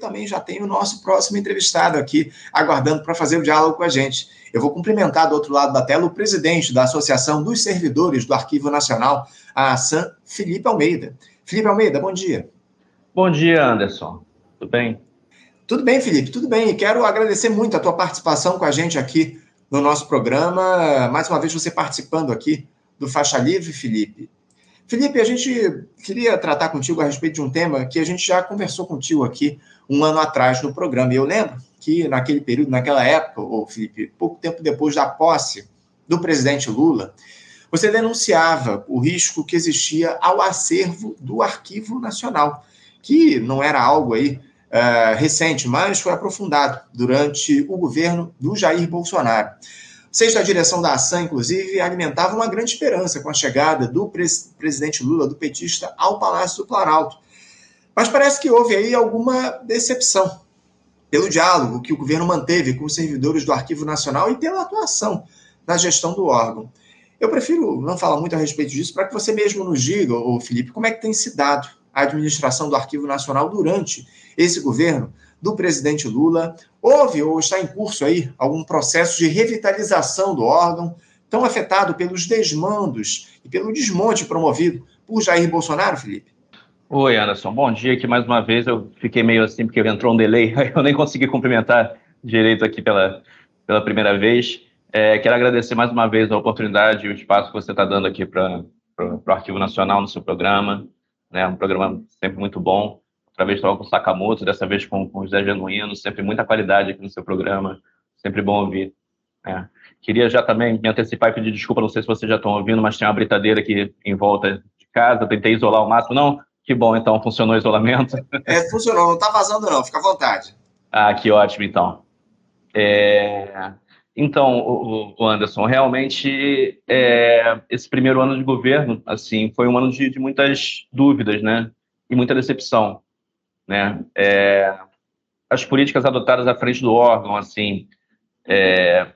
também já tenho o nosso próximo entrevistado aqui, aguardando para fazer o diálogo com a gente. Eu vou cumprimentar do outro lado da tela o presidente da Associação dos Servidores do Arquivo Nacional, a ASAM, Felipe Almeida. Felipe Almeida, bom dia. Bom dia, Anderson. Tudo bem? Tudo bem, Felipe, tudo bem. Quero agradecer muito a tua participação com a gente aqui no nosso programa. Mais uma vez você participando aqui do Faixa Livre, Felipe. Felipe, a gente queria tratar contigo a respeito de um tema que a gente já conversou contigo aqui um ano atrás no programa. E eu lembro que naquele período, naquela época, ou Felipe, pouco tempo depois da posse do presidente Lula, você denunciava o risco que existia ao acervo do Arquivo Nacional, que não era algo aí uh, recente, mas foi aprofundado durante o governo do Jair Bolsonaro. Da direção da ação, inclusive, alimentavam uma grande esperança com a chegada do pres presidente Lula, do petista, ao Palácio do Planalto. Mas parece que houve aí alguma decepção pelo diálogo que o governo manteve com os servidores do Arquivo Nacional e pela atuação na gestão do órgão. Eu prefiro não falar muito a respeito disso para que você mesmo nos diga, ô Felipe, como é que tem se dado a administração do Arquivo Nacional durante esse governo do presidente Lula. Houve ou está em curso aí algum processo de revitalização do órgão, tão afetado pelos desmandos e pelo desmonte promovido por Jair Bolsonaro, Felipe? Oi, Anderson. Bom dia aqui mais uma vez. Eu fiquei meio assim porque entrou um delay, eu nem consegui cumprimentar direito aqui pela, pela primeira vez. É, quero agradecer mais uma vez a oportunidade e o espaço que você está dando aqui para o Arquivo Nacional no seu programa né? Um programa sempre muito bom. Outra vez estava com o Sakamoto, dessa vez com, com o José Genuíno, sempre muita qualidade aqui no seu programa, sempre bom ouvir. É. Queria já também me antecipar e pedir desculpa, não sei se vocês já estão ouvindo, mas tem uma britadeira aqui em volta de casa, tentei isolar o máximo. Não, que bom, então, funcionou o isolamento. É, funcionou, não está vazando não, fica à vontade. Ah, que ótimo, então. É... Então, o, Anderson, realmente é, esse primeiro ano de governo, assim, foi um ano de, de muitas dúvidas, né, e muita decepção, né. É, as políticas adotadas à frente do órgão, assim, é,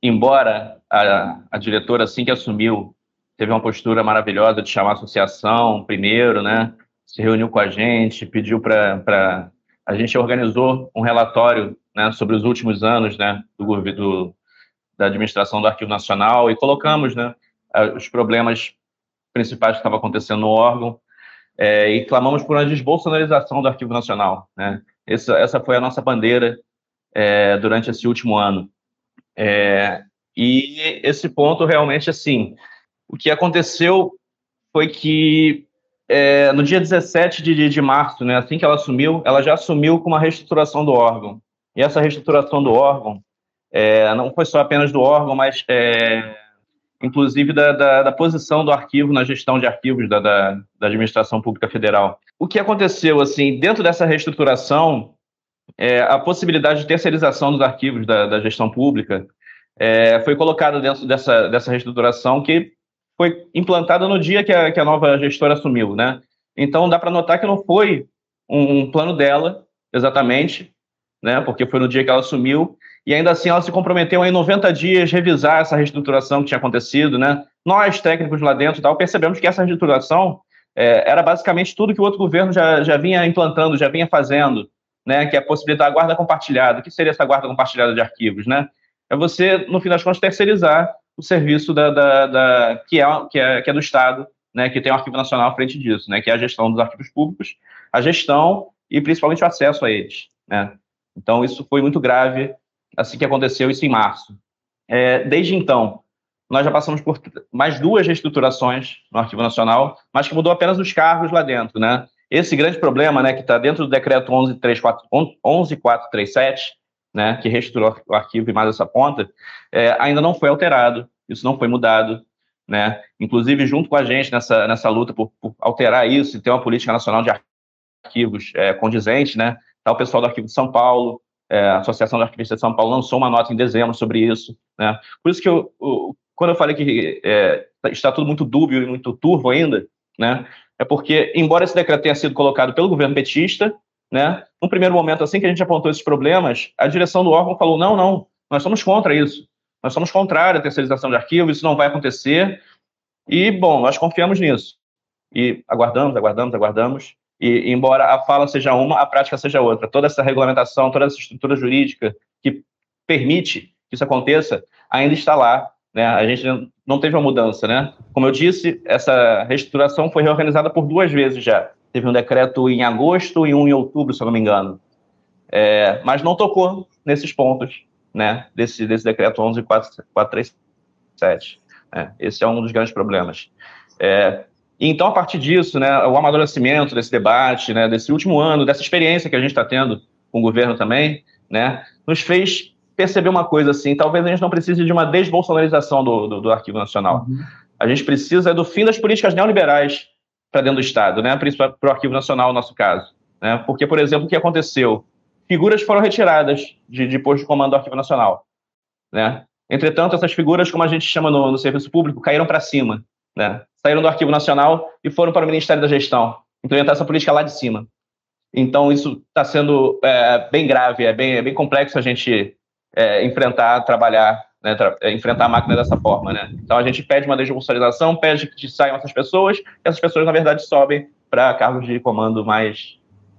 embora a, a, diretora assim que assumiu teve uma postura maravilhosa de chamar a associação primeiro, né, se reuniu com a gente, pediu para a gente organizou um relatório né, sobre os últimos anos né, do, do, da administração do Arquivo Nacional e colocamos né, os problemas principais que estavam acontecendo no órgão é, e clamamos por uma desbolsonarização do Arquivo Nacional. Né? Essa, essa foi a nossa bandeira é, durante esse último ano. É, e esse ponto realmente, assim, o que aconteceu foi que é, no dia 17 de, de março, né, assim que ela assumiu, ela já assumiu com uma reestruturação do órgão. E essa reestruturação do órgão é, não foi só apenas do órgão, mas é, inclusive da, da, da, posição do arquivo na gestão de arquivos da, da, administração pública federal. O que aconteceu, assim, dentro dessa reestruturação, é, a possibilidade de terceirização dos arquivos da, da gestão pública é, foi colocada dentro dessa, dessa reestruturação que foi implantada no dia que a, que a nova gestora assumiu, né? Então, dá para notar que não foi um, um plano dela, exatamente, né? Porque foi no dia que ela assumiu, e ainda assim ela se comprometeu em 90 dias revisar essa reestruturação que tinha acontecido, né? Nós, técnicos lá dentro tal, percebemos que essa reestruturação é, era basicamente tudo que o outro governo já, já vinha implantando, já vinha fazendo, né? Que é a possibilidade da guarda compartilhada. O que seria essa guarda compartilhada de arquivos, né? É você, no fim das contas, terceirizar o serviço da, da, da que, é, que, é, que é do Estado, né? Que tem o Arquivo Nacional à frente disso, né? Que é a gestão dos arquivos públicos, a gestão e principalmente o acesso a eles, né? Então, isso foi muito grave assim que aconteceu isso em março. É, desde então, nós já passamos por mais duas reestruturações no Arquivo Nacional, mas que mudou apenas os cargos lá dentro, né? Esse grande problema, né, que está dentro do decreto 11437, né, que reestruturou o arquivo e mais essa ponta, é, ainda não foi alterado, isso não foi mudado, né? Inclusive, junto com a gente nessa, nessa luta por, por alterar isso e ter uma política nacional de arquivos é, condizente, né? Está o pessoal do Arquivo de São Paulo, é, Associação de Arquivistas de São Paulo lançou uma nota em dezembro sobre isso. Né? Por isso que eu, eu quando eu falei que é, está tudo muito dúbio e muito turvo ainda, né, é porque, embora esse decreto tenha sido colocado pelo governo petista, né, no primeiro momento, assim que a gente apontou esses problemas, a direção do órgão falou: não, não, nós somos contra isso. Nós somos contrários à terceirização de arquivos, isso não vai acontecer. E, bom, nós confiamos nisso. E aguardamos, aguardamos, aguardamos. E, embora a fala seja uma, a prática seja outra. Toda essa regulamentação, toda essa estrutura jurídica que permite que isso aconteça, ainda está lá. Né? A gente não teve uma mudança. Né? Como eu disse, essa reestruturação foi reorganizada por duas vezes já. Teve um decreto em agosto e um em outubro, se eu não me engano. É, mas não tocou nesses pontos né, desse, desse decreto 11.437. Né? Esse é um dos grandes problemas. É, então, a partir disso, né, o amadurecimento desse debate, né, desse último ano, dessa experiência que a gente está tendo com o governo também, né, nos fez perceber uma coisa assim, talvez a gente não precise de uma desbolsonarização do, do, do Arquivo Nacional. Uhum. A gente precisa do fim das políticas neoliberais para dentro do Estado, né, principalmente para o Arquivo Nacional, no nosso caso. Né, porque, por exemplo, o que aconteceu? Figuras foram retiradas de, de posto de comando do Arquivo Nacional. Né? Entretanto, essas figuras, como a gente chama no, no serviço público, caíram para cima. Né? Saíram do Arquivo Nacional e foram para o Ministério da Gestão, implementar essa política lá de cima. Então, isso está sendo é, bem grave, é bem, é bem complexo a gente é, enfrentar, trabalhar, né, tra é, enfrentar a máquina dessa forma. Né? Então, a gente pede uma desjudicialização, pede que saiam essas pessoas, e essas pessoas, na verdade, sobem para cargos de comando mais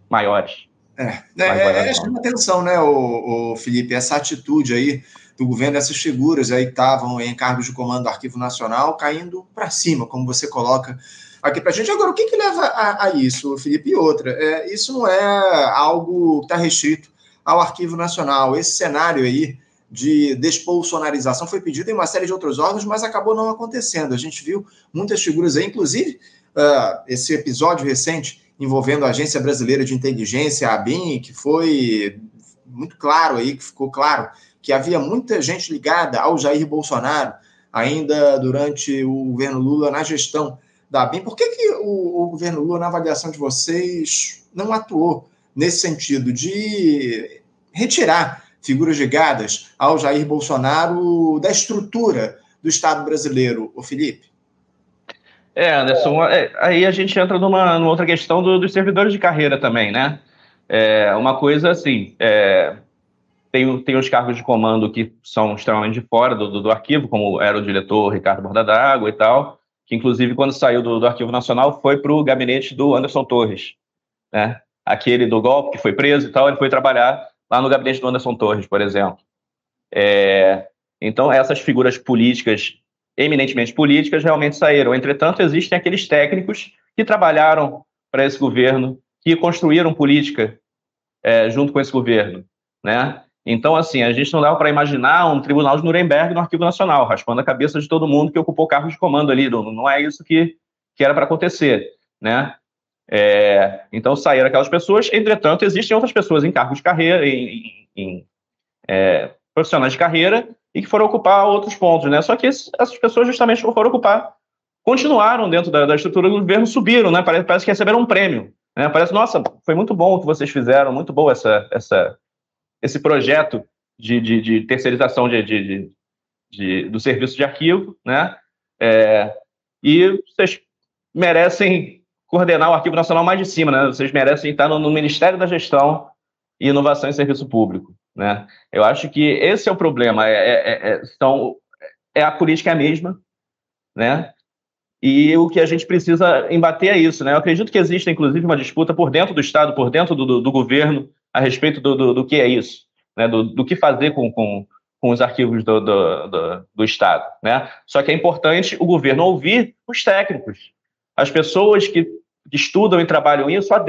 maiores. É, é, é chama atenção, né, o, o Felipe, essa atitude aí do governo, essas figuras aí estavam em cargos de comando do Arquivo Nacional caindo para cima, como você coloca aqui para a gente. Agora, o que, que leva a, a, isso, Felipe? E outra, é, isso não é algo que está restrito ao Arquivo Nacional. Esse cenário aí de despolsonarização foi pedido em uma série de outros órgãos, mas acabou não acontecendo. A gente viu muitas figuras aí, inclusive uh, esse episódio recente envolvendo a Agência Brasileira de Inteligência, a ABIN, que foi muito claro aí, que ficou claro que havia muita gente ligada ao Jair Bolsonaro ainda durante o governo Lula na gestão da ABIN. Por que, que o, o governo Lula, na avaliação de vocês, não atuou nesse sentido de retirar figuras ligadas ao Jair Bolsonaro da estrutura do Estado brasileiro, o Felipe? É, Anderson, é, aí a gente entra numa, numa outra questão do, dos servidores de carreira também, né? É, uma coisa assim, é, tem, tem os cargos de comando que são extremamente fora do, do, do arquivo, como era o diretor Ricardo Borda d'Água e tal, que inclusive quando saiu do, do Arquivo Nacional foi para o gabinete do Anderson Torres, né? Aquele do golpe que foi preso e tal, ele foi trabalhar lá no gabinete do Anderson Torres, por exemplo. É, então, essas figuras políticas eminentemente políticas realmente saíram. Entretanto, existem aqueles técnicos que trabalharam para esse governo, que construíram política é, junto com esse governo, né? Então, assim, a gente não dá para imaginar um tribunal de Nuremberg no Arquivo Nacional, raspando a cabeça de todo mundo que ocupou cargos de comando ali. Não, não é isso que, que era para acontecer, né? É, então, saíram aquelas pessoas. Entretanto, existem outras pessoas em cargos de carreira, em, em, é, profissionais de carreira, e que foram ocupar outros pontos, né? Só que essas pessoas justamente foram ocupar, continuaram dentro da, da estrutura do governo, subiram, né? Parece, parece, que receberam um prêmio, né? Parece, nossa, foi muito bom o que vocês fizeram, muito bom essa, essa, esse projeto de, de, de terceirização de, de, do serviço de arquivo, né? É, e vocês merecem coordenar o Arquivo Nacional mais de cima, né? Vocês merecem estar no, no Ministério da Gestão e Inovação em Serviço Público. Né? Eu acho que esse é o problema. É, é, é, são, é a política é mesma, né? E o que a gente precisa embater é isso, né? Eu acredito que existe, inclusive, uma disputa por dentro do Estado, por dentro do, do, do governo, a respeito do, do, do, que é isso, né? Do, do que fazer com, com, com os arquivos do, do, do, do, Estado, né? Só que é importante o governo ouvir os técnicos, as pessoas que estudam e trabalham isso há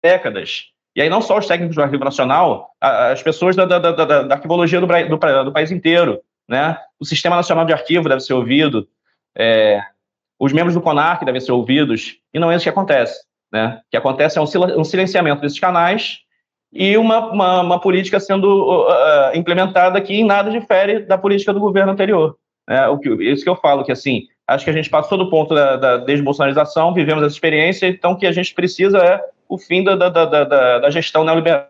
décadas, e aí não só os técnicos do Arquivo Nacional, as pessoas da, da, da, da arquivologia do, do, do, país inteiro, né? O Sistema Nacional de Arquivo deve ser ouvido, é, os membros do CONARC devem ser ouvidos, e não é isso que acontece, né? O que acontece é um silenciamento desses canais e uma, uma, uma política sendo uh, implementada que em nada difere da política do governo anterior. Né? O que, isso que eu falo, que assim, acho que a gente passou do ponto da, da desbolsonarização, vivemos essa experiência, então o que a gente precisa é o fim da, da, da, da gestão neoliberal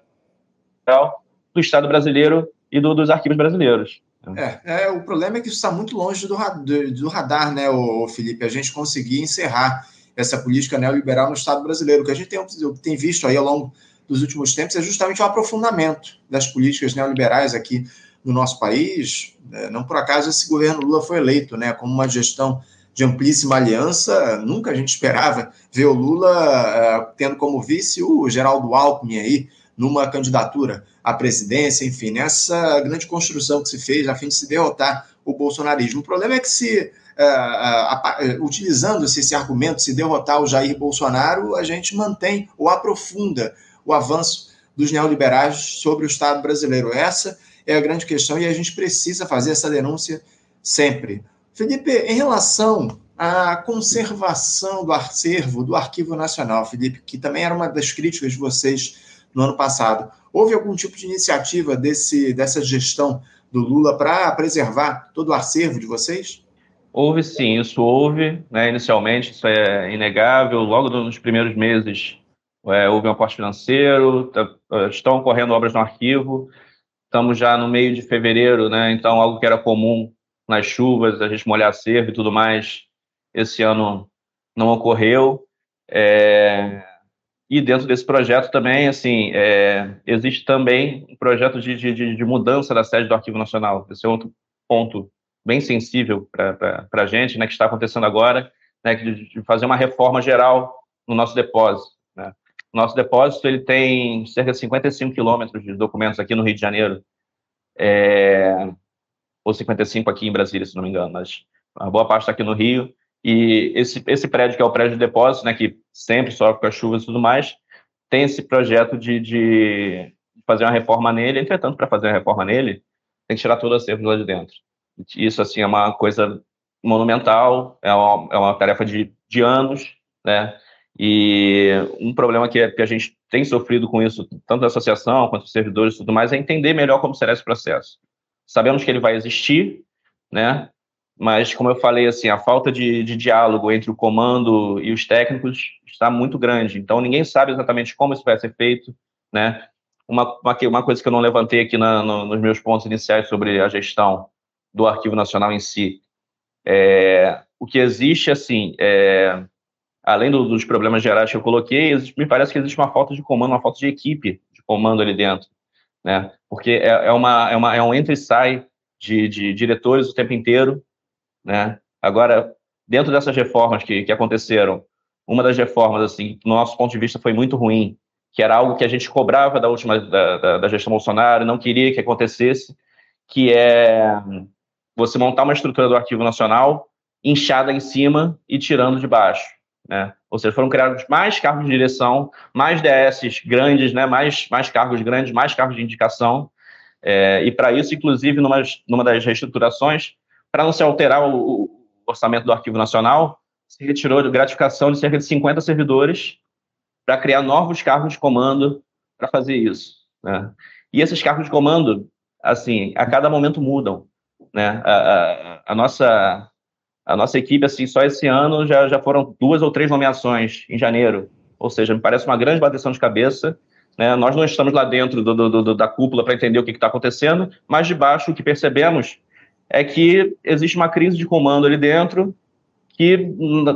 do Estado brasileiro e do, dos arquivos brasileiros. É, é, o problema é que isso está muito longe do, do, do radar, né, o Felipe? A gente conseguir encerrar essa política neoliberal no Estado brasileiro. Que a gente tem, tem visto aí ao longo dos últimos tempos é justamente o aprofundamento das políticas neoliberais aqui no nosso país. É, não por acaso esse governo Lula foi eleito né, como uma gestão de amplíssima aliança. Nunca a gente esperava ver o Lula uh, tendo como vice o Geraldo Alckmin aí, numa candidatura à presidência, enfim, nessa grande construção que se fez a fim de se derrotar o bolsonarismo. O problema é que se uh, uh, utilizando-se esse argumento, se derrotar o Jair Bolsonaro, a gente mantém ou aprofunda o avanço dos neoliberais sobre o Estado brasileiro. Essa é a grande questão e a gente precisa fazer essa denúncia sempre. Felipe, em relação à conservação do acervo do Arquivo Nacional, Felipe, que também era uma das críticas de vocês no ano passado, houve algum tipo de iniciativa desse, dessa gestão do Lula para preservar todo o acervo de vocês? Houve sim, isso houve, né, inicialmente, isso é inegável. Logo nos primeiros meses é, houve um aporte financeiro, tá, estão ocorrendo obras no arquivo. Estamos já no meio de fevereiro, né, então algo que era comum nas chuvas, a gente molhar cervo e tudo mais, esse ano não ocorreu. É, e dentro desse projeto também, assim, é, existe também um projeto de, de, de, mudança da sede do Arquivo Nacional. Esse é outro ponto bem sensível para a gente, né, que está acontecendo agora, né, de, de, fazer uma reforma geral no nosso depósito. Né. Nosso depósito ele tem cerca de 55 quilômetros de documentos aqui no Rio de Janeiro, é, ou 55 aqui em Brasília, se não me engano, mas a boa parte está aqui no Rio. E esse, esse prédio, que é o prédio de depósito, né, que sempre sofre com as chuvas e tudo mais, tem esse projeto de, de fazer uma reforma nele. Entretanto, para fazer uma reforma nele, tem que tirar todo o acervo lá de dentro. Isso, assim, é uma coisa monumental, é uma, é uma tarefa de, de anos, né? E um problema que, que a gente tem sofrido com isso, tanto a associação quanto os servidores e tudo mais, é entender melhor como será esse processo. Sabemos que ele vai existir, né? mas como eu falei, assim, a falta de, de, diálogo entre o comando e os técnicos está muito grande. Então ninguém sabe exatamente como isso vai ser feito, né? Uma, uma, uma coisa que eu não levantei aqui na, no, nos meus pontos iniciais sobre a gestão do Arquivo Nacional em si, é, o que existe, assim, é, além do, dos problemas gerais que eu coloquei, me parece que existe uma falta de comando, uma falta de equipe de comando ali dentro, né? Porque é, é uma, é, uma, é um entra e sai de, de diretores o tempo inteiro, né? Agora, dentro dessas reformas que, que aconteceram, uma das reformas, assim, do nosso ponto de vista, foi muito ruim, que era algo que a gente cobrava da última da, da, da gestão Bolsonaro, não queria que acontecesse, que é você montar uma estrutura do Arquivo Nacional inchada em cima e tirando de baixo, né? Ou seja, foram criados mais cargos de direção, mais DS grandes, né? Mais mais cargos grandes, mais cargos de indicação. É, e para isso, inclusive, numa, numa das reestruturações, para não se alterar o, o, orçamento do Arquivo Nacional, se retirou de gratificação de cerca de 50 servidores para criar novos cargos de comando para fazer isso. Né? E esses cargos de comando, assim, a cada momento mudam. Né? A, a, a, nossa, a nossa equipe, assim, só esse ano já, já foram duas ou três nomeações em janeiro. Ou seja, me parece uma grande bateção de cabeça. Né? Nós não estamos lá dentro do, do, do da cúpula para entender o que está acontecendo, mas de baixo o que percebemos é que existe uma crise de comando ali dentro que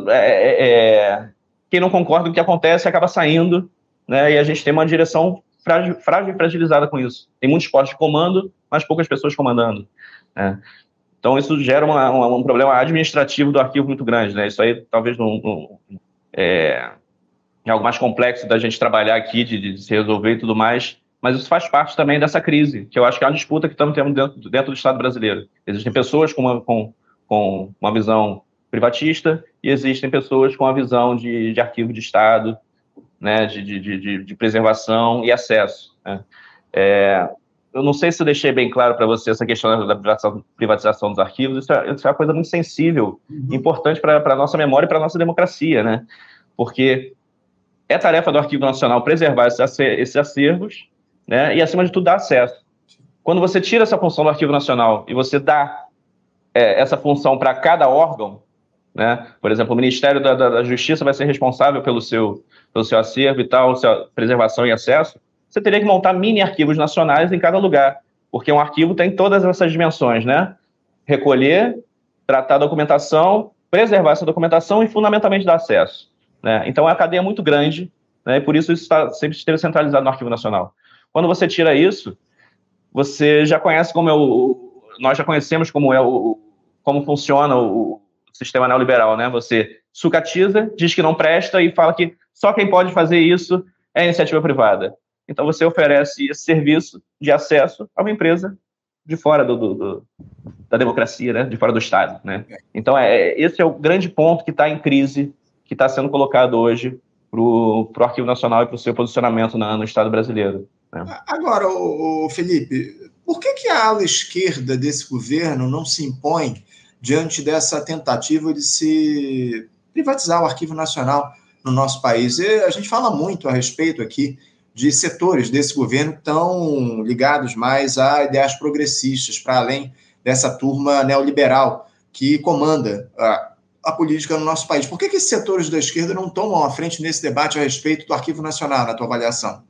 é, é, é, quem não concorda com o que acontece acaba saindo, né? E a gente tem uma direção frágil, frágil e fragilizada com isso. Tem muitos postos de comando, mas poucas pessoas comandando. Né? Então isso gera uma, uma, um problema administrativo do arquivo muito grande, né? Isso aí talvez não, não é, é algo mais complexo da gente trabalhar aqui, de, de se resolver e tudo mais, mas isso faz parte também dessa crise, que eu acho que é uma disputa que estamos tendo dentro, dentro do Estado brasileiro. Existem pessoas com uma, com, com uma visão privatista e existem pessoas com a visão de, de arquivo de Estado, né, de, de, de, de preservação e acesso. Né. É, eu não sei se eu deixei bem claro para você essa questão da privatização dos arquivos, isso é, isso é uma coisa muito sensível, uhum. importante para a nossa memória e para a nossa democracia, né? Porque é tarefa do Arquivo Nacional preservar esses acervos né? E acima de tudo dar acesso. Quando você tira essa função do Arquivo Nacional e você dá é, essa função para cada órgão, né? Por exemplo, o Ministério da, da, da, Justiça vai ser responsável pelo seu, pelo seu acervo e tal, sua preservação e acesso. Você teria que montar mini arquivos nacionais em cada lugar, porque um arquivo tem todas essas dimensões, né? Recolher, tratar a documentação, preservar essa documentação e fundamentalmente dar acesso. Né? Então é uma cadeia muito grande, né? e por isso isso está sempre esteve centralizado no Arquivo Nacional. Quando você tira isso, você já conhece como é o. Nós já conhecemos como é o. como funciona o sistema neoliberal, né? Você sucatiza, diz que não presta e fala que só quem pode fazer isso é a iniciativa privada. Então você oferece esse serviço de acesso a uma empresa de fora do, do, do da democracia, né? De fora do Estado, né? Então é, esse é o grande ponto que está em crise, que está sendo colocado hoje para o Arquivo Nacional e para o seu posicionamento na, no Estado brasileiro. Né? Agora, o, Felipe, por que, que a ala esquerda desse governo não se impõe diante dessa tentativa de se privatizar o Arquivo Nacional no nosso país? E a gente fala muito a respeito aqui de setores desse governo estão ligados mais a ideias progressistas, para além dessa turma neoliberal que comanda a, a política no nosso país. Por que, que esses setores da esquerda não tomam a frente nesse debate a respeito do Arquivo Nacional, na tua avaliação?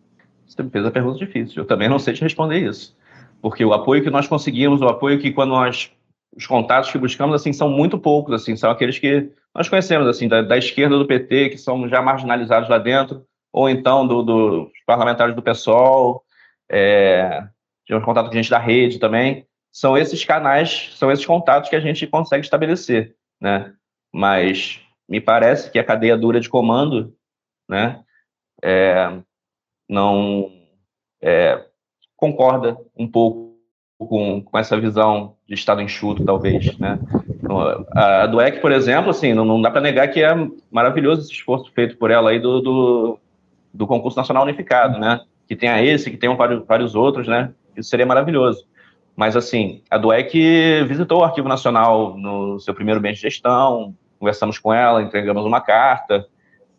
Você fez a pergunta difícil. Eu também não sei te responder isso. Porque o apoio que nós conseguimos, o apoio que quando nós os contatos que buscamos assim são muito poucos, assim, são aqueles que nós conhecemos assim da, da esquerda do PT que são já marginalizados lá dentro, ou então dos do, parlamentares do PSOL, é, tivemos contato com gente da rede também. São esses canais, são esses contatos que a gente consegue estabelecer, né? Mas me parece que a cadeia dura de comando, né? É, não é, concorda um pouco com, com, essa visão de Estado enxuto, talvez, né? A, do EC, por exemplo, assim, não, não dá para negar que é maravilhoso esse esforço feito por ela aí do, do, do concurso nacional unificado, né? Que tenha esse, que tenham vários, vários outros, né? Isso seria maravilhoso. Mas, assim, a DUEC visitou o Arquivo Nacional no seu primeiro mês de gestão, conversamos com ela, entregamos uma carta,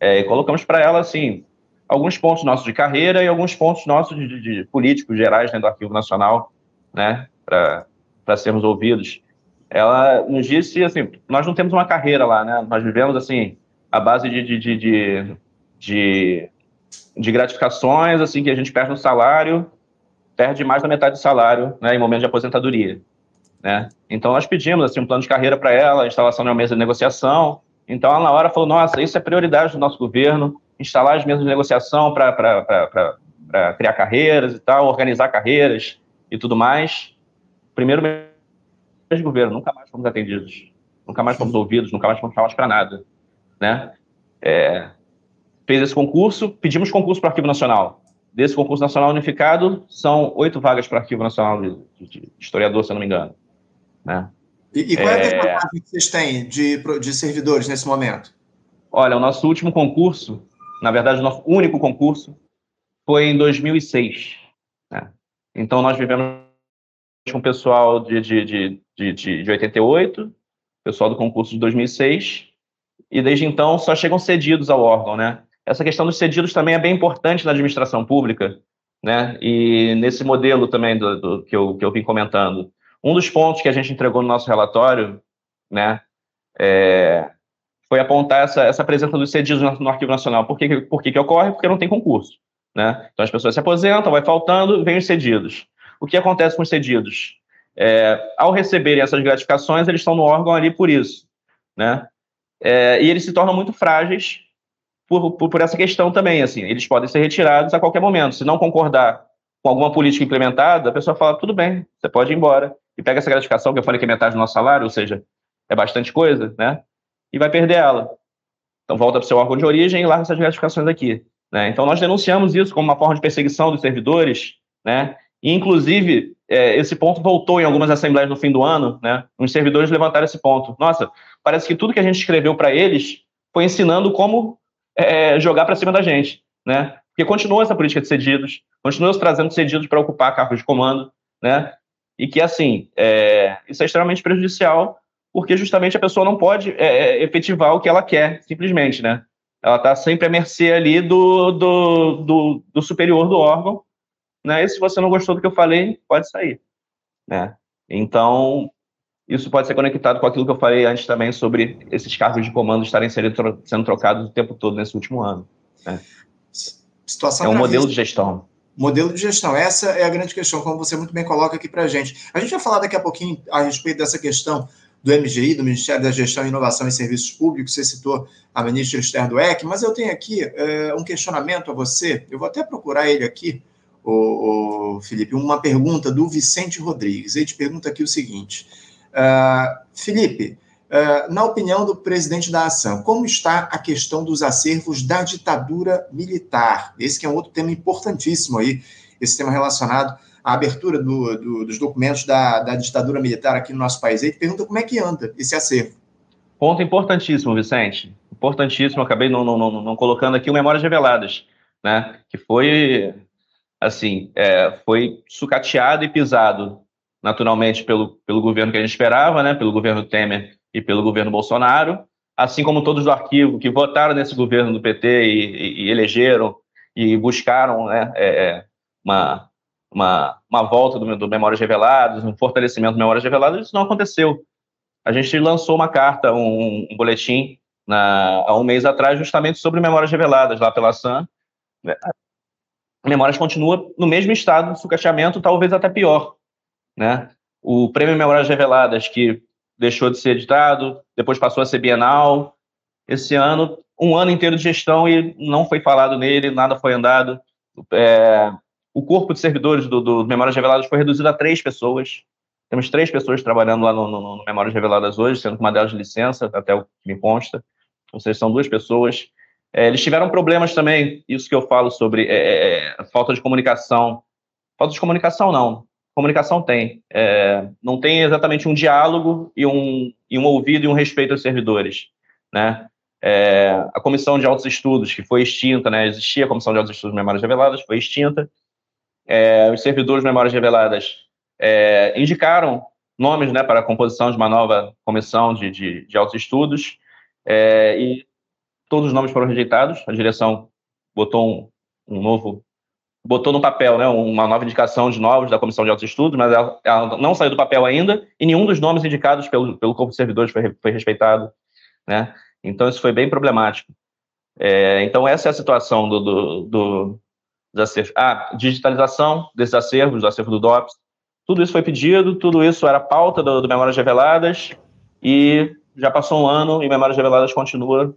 é, e colocamos para ela, assim, alguns pontos nossos de carreira e alguns pontos nossos de, de, de políticos gerais né, do Arquivo Nacional, né, para sermos ouvidos. Ela nos disse assim, nós não temos uma carreira lá, né? Nós vivemos assim a base de, de, de, de, de, gratificações, assim que a gente perde no salário, perde mais da metade do salário, né, em momento de aposentadoria, né? Então nós pedimos assim um plano de carreira para ela, instalação de uma mesa de negociação. Então ela na hora falou, nossa, isso é prioridade do nosso governo instalar as mesas de negociação para criar carreiras e tal, organizar carreiras e tudo mais. Primeiro mês de governo, nunca mais fomos atendidos, nunca mais fomos ouvidos, nunca mais fomos chamados para nada, né? É, fez esse concurso, pedimos concurso para o Arquivo Nacional. Desse concurso nacional unificado, são oito vagas para o Arquivo Nacional de, de, de, historiador, se eu não me engano. Né? E, e qual é, é a percentagem que vocês têm de, de servidores nesse momento? Olha, o nosso último concurso na verdade, o nosso único concurso foi em 2006. Né? Então, nós vivemos com o pessoal de, de, de, de, de 88, pessoal do concurso de 2006, e desde então só chegam cedidos ao órgão, né? Essa questão dos cedidos também é bem importante na administração pública, né? E nesse modelo também do, do, que, eu, que eu vim comentando. Um dos pontos que a gente entregou no nosso relatório, né, é, foi apontar essa, essa presença dos cedidos no, no Arquivo Nacional. Por, que, por que, que ocorre? Porque não tem concurso. Né? Então as pessoas se aposentam, vai faltando, vem os cedidos. O que acontece com os cedidos? É, ao receberem essas gratificações, eles estão no órgão ali por isso. Né? É, e eles se tornam muito frágeis por, por, por, essa questão também. Assim, eles podem ser retirados a qualquer momento. Se não concordar com alguma política implementada, a pessoa fala: tudo bem, você pode ir embora. E pega essa gratificação, que eu falei que é metade do nosso salário, ou seja, é bastante coisa, né? e vai perder ela. Então volta para o seu órgão de origem e larga essas gratificações aqui. Né? Então nós denunciamos isso como uma forma de perseguição dos servidores, né? E, inclusive, é, esse ponto voltou em algumas assembleias no fim do ano, né? Os servidores levantaram esse ponto. Nossa, parece que tudo que a gente escreveu para eles foi ensinando como é, jogar para cima da gente, né? Porque continua essa política de cedidos, continua trazendo cedidos para ocupar cargos de comando, né? E que, assim, é, isso é extremamente prejudicial porque justamente a pessoa não pode é, é, efetivar o que ela quer, simplesmente, né? Ela está sempre à mercê ali do, do, do, do, superior do órgão, né? E se você não gostou do que eu falei, pode sair, né? Então, isso pode ser conectado com aquilo que eu falei antes também sobre esses cargos de comando estarem sendo, sendo trocados o tempo todo nesse último ano. Né? Situação é um modelo de gestão. Modelo de gestão. Essa é a grande questão, como você muito bem coloca aqui para a gente. A gente vai falar daqui a pouquinho a respeito dessa questão do MGI, do Ministério da Gestão, Inovação e Serviços Públicos, você citou a ministra Esther Dueck, mas eu tenho aqui é, um questionamento a você, eu vou até procurar ele aqui, o, o Felipe, uma pergunta do Vicente Rodrigues. Ele te pergunta aqui o seguinte: uh, Felipe, Uh, na opinião do presidente da ação, como está a questão dos acervos da ditadura militar? Esse que é um outro tema importantíssimo aí, esse tema relacionado à abertura do, do, dos documentos da, da, ditadura militar aqui no nosso país. Ele pergunta como é que anda esse acervo. Ponto importantíssimo, Vicente. Importantíssimo. Acabei não, não, não, não colocando aqui o Memórias Reveladas, né? Que foi, assim, é, foi sucateado e pisado naturalmente pelo, pelo governo que a gente esperava, né? Pelo governo Temer e pelo governo Bolsonaro, assim como todos do arquivo que votaram nesse governo do PT e, e, e elegeram e buscaram né, é, é, uma, uma, uma volta do, do Memórias Reveladas, um fortalecimento do Memórias Reveladas, isso não aconteceu. A gente lançou uma carta, um, um boletim, na, há um mês atrás, justamente sobre Memórias Reveladas, lá pela SAM. Memórias continua no mesmo estado de sucateamento, talvez até pior. Né? O Prêmio Memórias Reveladas, que deixou de ser editado, depois passou a ser bienal. Esse ano, um ano inteiro de gestão e não foi falado nele, nada foi andado. É, o corpo de servidores do, do Memórias Reveladas foi reduzido a três pessoas. Temos três pessoas trabalhando lá no, no, no Memórias Reveladas hoje, sendo que uma delas de licença, até o que me consta. Ou seja, são duas pessoas. É, eles tiveram problemas também, isso que eu falo sobre é, é, é falta de comunicação. Falta de comunicação, não comunicação tem. É, não tem exatamente um diálogo e um, e um ouvido e um respeito aos servidores. Né? É, a comissão de altos estudos, que foi extinta, né? existia a comissão de altos estudos de memórias reveladas, foi extinta. É, os servidores de memórias reveladas é, indicaram nomes né, para a composição de uma nova comissão de, de, de altos estudos é, e todos os nomes foram rejeitados. A direção botou um, um novo botou no papel né, uma nova indicação de novos da Comissão de Altos Estudos, mas ela, ela, não saiu do papel ainda, e nenhum dos nomes indicados pelo, pelo Corpo de Servidores foi, foi respeitado. Né? Então, isso foi bem problemático. É, então, essa é a situação do, do, do, dos acervos. Ah, digitalização desses acervos, do acervo do DOPS. Tudo isso foi pedido, tudo isso era pauta do, do Memórias Reveladas, e já passou um ano e Memórias Reveladas continua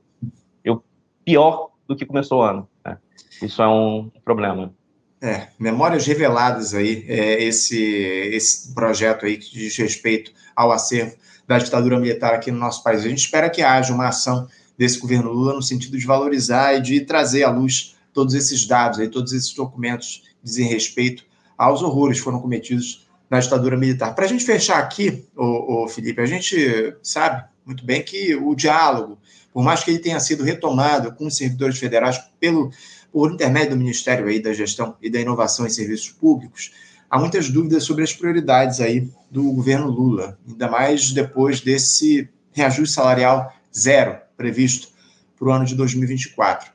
eu, pior do que começou o ano. Né? Isso é um problema. É, Memórias Reveladas aí, é, esse, esse projeto aí que diz respeito ao acervo da ditadura militar aqui no nosso país. A gente espera que haja uma ação desse governo Lula no sentido de valorizar e de trazer à luz todos esses dados, aí, todos esses documentos que dizem respeito aos horrores que foram cometidos na ditadura militar. Para a gente fechar aqui, o, Felipe, a gente sabe muito bem que o diálogo, por mais que ele tenha sido retomado com os servidores federais pelo por intermédio do Ministério aí da Gestão e da Inovação em Serviços Públicos, há muitas dúvidas sobre as prioridades aí do governo Lula, ainda mais depois desse reajuste salarial zero previsto para o ano de 2024.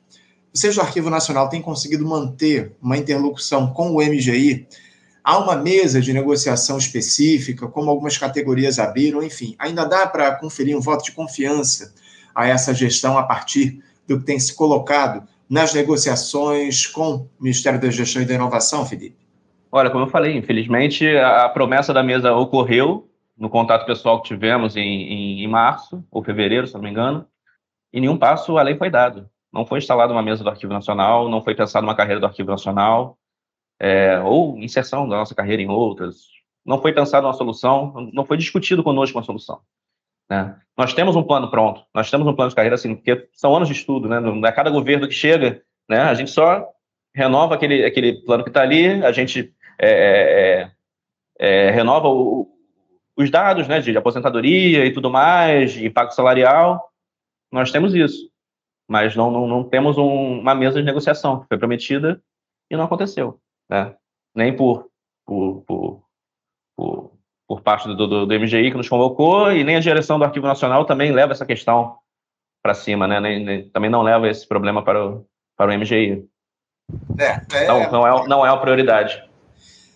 Vocês do Arquivo Nacional têm conseguido manter uma interlocução com o MGI? Há uma mesa de negociação específica, como algumas categorias abriram, enfim, ainda dá para conferir um voto de confiança a essa gestão a partir do que tem se colocado nas negociações com o Ministério da Gestão e da Inovação, Felipe? Olha, como eu falei, infelizmente a, promessa da mesa ocorreu no contato pessoal que tivemos em, em, em, março ou fevereiro, se não me engano, e nenhum passo além foi dado. Não foi instalada uma mesa do Arquivo Nacional, não foi pensada uma carreira do Arquivo Nacional, é, ou inserção da nossa carreira em outras. Não foi pensada uma solução, não foi discutido conosco uma solução. Né? Nós temos um plano pronto, nós temos um plano de carreira, assim, porque são anos de estudo, né? A cada governo que chega, né, a gente só renova aquele, aquele plano que está ali, a gente é, é, é, é, renova o, os dados né, de aposentadoria e tudo mais, de impacto salarial. Nós temos isso, mas não, não, não temos um, uma mesa de negociação que foi prometida e não aconteceu. Né? Nem por, por, por, por por parte do, do, do, MGI que nos convocou e nem a direção do Arquivo Nacional também leva essa questão para cima, né? Nem, nem, também não leva esse problema para o, para o MGI. É, é... Não, não, é, não é a prioridade.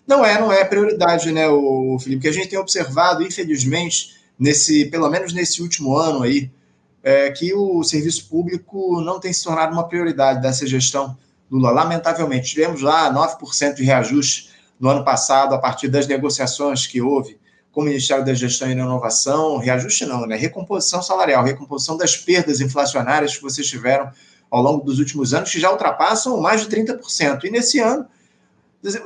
Não é, não é prioridade, né, o Felipe? Que a gente tem observado, infelizmente, nesse, pelo menos nesse último ano aí, é, que o serviço público não tem se tornado uma prioridade dessa gestão Lula. Lamentavelmente, tivemos lá 9% de reajuste no ano passado, a partir das negociações que houve com o Ministério da Gestão e Inovação, reajuste não, né? Recomposição salarial, recomposição das perdas inflacionárias que vocês tiveram ao longo dos últimos anos, que já ultrapassam mais de 30%. E nesse ano,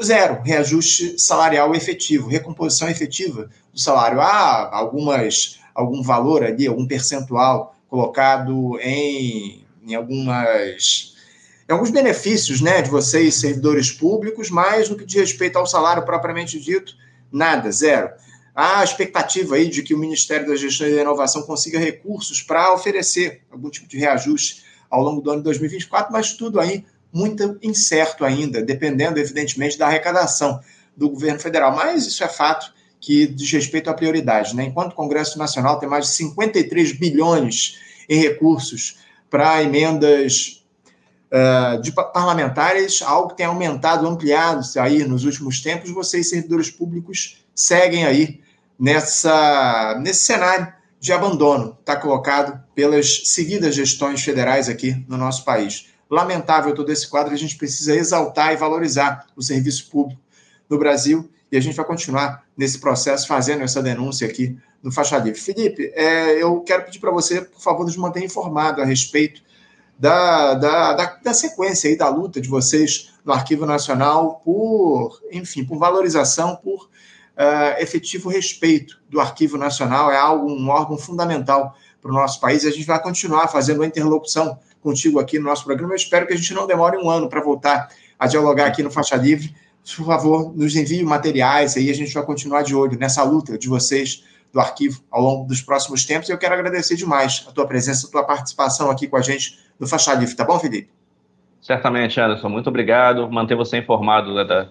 zero, reajuste salarial efetivo, recomposição efetiva do salário. Há algumas algum valor ali, algum percentual colocado em, em algumas alguns benefícios né, de vocês, servidores públicos, mas no que diz respeito ao salário propriamente dito, nada, zero. Há expectativa aí de que o Ministério da Gestão e da Inovação consiga recursos para oferecer algum tipo de reajuste ao longo do ano de 2024, mas tudo aí muito incerto ainda, dependendo, evidentemente, da arrecadação do governo federal. Mas isso é fato que diz respeito à prioridade. Né? Enquanto o Congresso Nacional tem mais de 53 bilhões em recursos para emendas uh, de parlamentares, algo que tem aumentado, ampliado aí nos últimos tempos, vocês, servidores públicos, seguem aí nessa, nesse cenário de abandono está colocado pelas seguidas gestões federais aqui no nosso país. Lamentável todo esse quadro, a gente precisa exaltar e valorizar o serviço público no Brasil e a gente vai continuar nesse processo fazendo essa denúncia aqui no Faixa Livre. Felipe, é, eu quero pedir para você, por favor, nos manter informado a respeito da, da, da, da, sequência aí da luta de vocês no Arquivo Nacional por, enfim, por valorização, por uh, efetivo respeito do Arquivo Nacional. É algo, um órgão fundamental para o nosso país e a gente vai continuar fazendo uma interlocução contigo aqui no nosso programa. Eu espero que a gente não demore um ano para voltar a dialogar aqui no Faixa Livre. Por favor, nos envie materiais aí, a gente vai continuar de olho nessa luta de vocês do arquivo ao longo dos próximos tempos. Eu quero agradecer demais a tua presença, a tua participação aqui com a gente no Faixa Livre, tá bom, Felipe? Certamente, Anderson. Muito obrigado. Manter você informado da,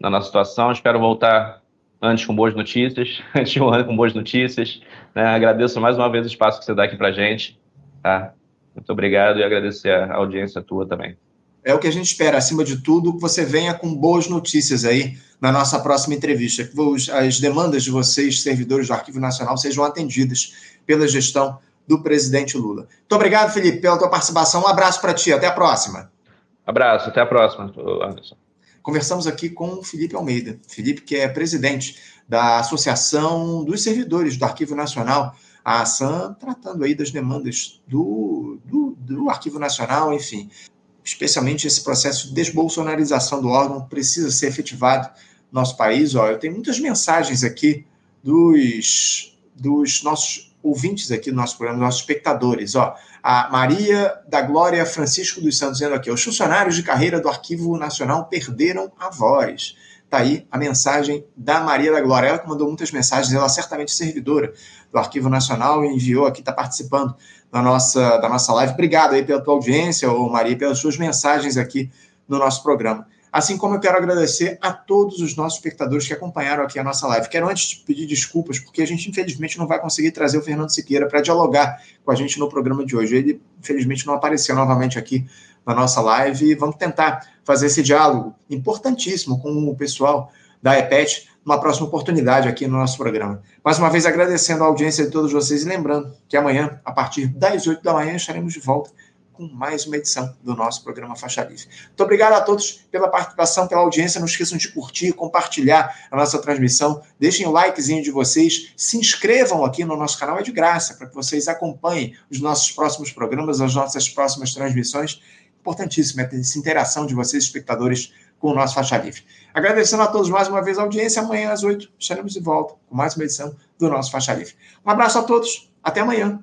da nossa situação. Espero voltar antes com boas notícias, antes de um ano com boas notícias. Né? Agradeço mais uma vez o espaço que você dá aqui para gente. Tá? Muito obrigado e agradecer a audiência tua também. É o que a gente espera, acima de tudo, que você venha com boas notícias aí na nossa próxima entrevista, que as demandas de vocês, servidores do Arquivo Nacional, sejam atendidas pela gestão do presidente Lula. Muito obrigado, Felipe, pela tua participação. Um abraço para ti, até a próxima. Abraço, até a próxima, Anderson. Conversamos aqui com o Felipe Almeida. Felipe, que é presidente da Associação dos Servidores do Arquivo Nacional, a ASAM, tratando aí das demandas do, do, do Arquivo Nacional, enfim. Especialmente esse processo de desbolsonarização do órgão precisa ser efetivado no nosso país. Ó, eu tenho muitas mensagens aqui dos, dos nossos ouvintes aqui do nosso programa, nossos espectadores. Ó, a Maria da Glória Francisco dos Santos dizendo aqui: os funcionários de carreira do Arquivo Nacional perderam a voz. Está aí a mensagem da Maria da Glória. Ela que mandou muitas mensagens, ela é certamente servidora do Arquivo Nacional e enviou aqui, está participando da nossa, da nossa live. Obrigado aí pela tua audiência, ô Maria, pelas suas mensagens aqui no nosso programa. Assim como eu quero agradecer a todos os nossos espectadores que acompanharam aqui a nossa live. Quero antes pedir desculpas, porque a gente, infelizmente, não vai conseguir trazer o Fernando Siqueira para dialogar com a gente no programa de hoje. Ele, infelizmente, não apareceu novamente aqui na nossa live e vamos tentar fazer esse diálogo importantíssimo com o pessoal da EPET numa próxima oportunidade aqui no nosso programa. Mais uma vez agradecendo a audiência de todos vocês e lembrando que amanhã, a partir das 8 da manhã, estaremos de volta com mais uma edição do nosso programa Faixa Livre. Muito obrigado a todos pela participação, pela audiência. Não esqueçam de curtir, compartilhar a nossa transmissão. Deixem o likezinho de vocês. Se inscrevam aqui no nosso canal, é de graça, para que vocês acompanhem os nossos próximos programas, as nossas próximas transmissões. Importantíssimo é essa interação de vocês, espectadores, com o nosso Faixa Livre. Agradecendo a todos mais uma vez a audiência. Amanhã às 8 estaremos de volta com mais uma edição do nosso Faixa Livre. Um abraço a todos. Até amanhã.